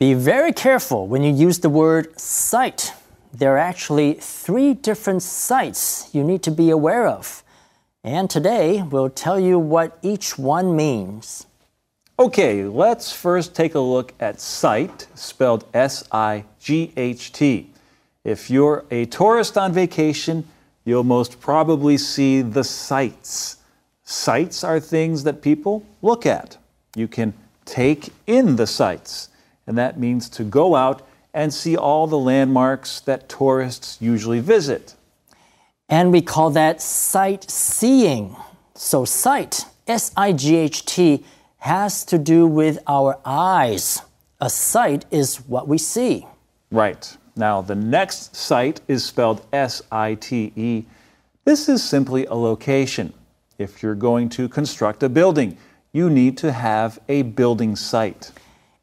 Be very careful when you use the word site. There are actually three different sites you need to be aware of. And today we'll tell you what each one means. Okay, let's first take a look at sight, spelled S I G H T. If you're a tourist on vacation, you'll most probably see the sights. Sights are things that people look at. You can take in the sights, and that means to go out and see all the landmarks that tourists usually visit. And we call that sightseeing. So, sight, S I G H T, has to do with our eyes. A sight is what we see. Right. Now, the next site is spelled S I T E. This is simply a location. If you're going to construct a building, you need to have a building site.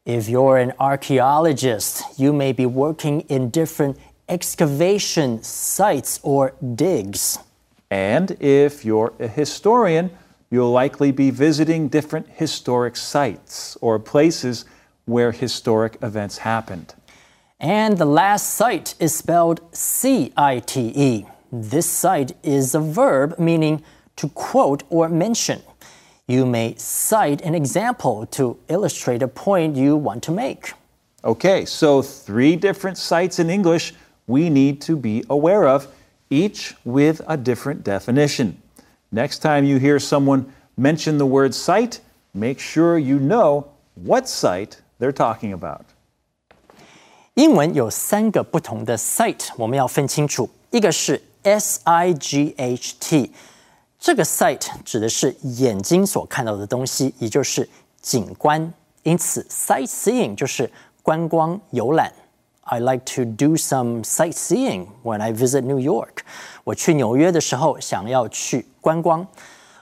If you're an archaeologist, you may be working in different excavation sites or digs. And if you're a historian, you'll likely be visiting different historic sites or places where historic events happened. And the last site is spelled C I T E. This site is a verb meaning to quote or mention. You may cite an example to illustrate a point you want to make. Okay, so three different sites in English we need to be aware of, each with a different definition. Next time you hear someone mention the word site, make sure you know what site they're talking about. 英文有三个不同的 site，我们要分清楚。一个是 S I G H T， 这个 sight 指的是眼睛所看到的东西，也就是景观。因此，sightseeing 就是观光游览。I like to do some sightseeing when I visit New York。我去纽约的时候想要去观光。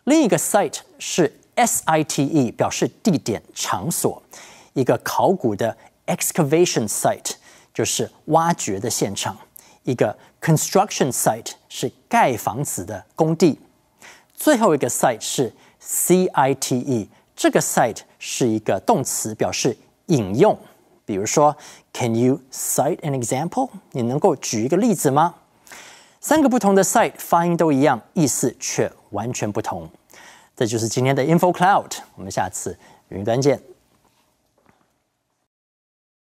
另一个 site 是 s i t e，表示地点、场所。一个考古的 excavation site 就是挖掘的现场，一个 construction site 是盖房子的工地。最后一个 site 是 C I T E，这个 site 是一个动词，表示引用。比如说，Can you cite an example？你能够举一个例子吗？三个不同的 site 发音都一样，意思却完全不同。这就是今天的 Info Cloud，我们下次云端见。